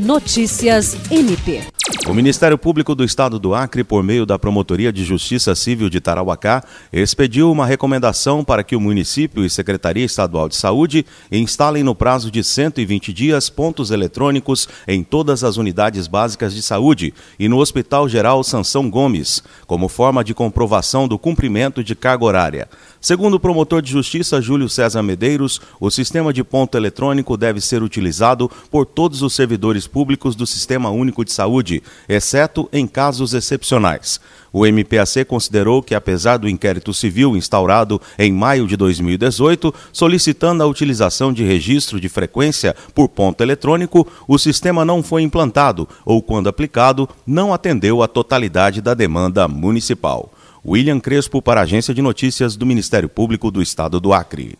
Notícias MP. O Ministério Público do Estado do Acre, por meio da Promotoria de Justiça Civil de Tarauacá, expediu uma recomendação para que o município e Secretaria Estadual de Saúde instalem no prazo de 120 dias pontos eletrônicos em todas as unidades básicas de saúde e no Hospital Geral Sansão Gomes, como forma de comprovação do cumprimento de carga horária. Segundo o promotor de justiça Júlio César Medeiros, o sistema de ponto eletrônico deve ser utilizado por todos os servidores públicos do Sistema Único de Saúde, exceto em casos excepcionais. O MPAC considerou que, apesar do inquérito civil instaurado em maio de 2018, solicitando a utilização de registro de frequência por ponto eletrônico, o sistema não foi implantado ou, quando aplicado, não atendeu a totalidade da demanda municipal. William Crespo para a Agência de Notícias do Ministério Público do Estado do Acre.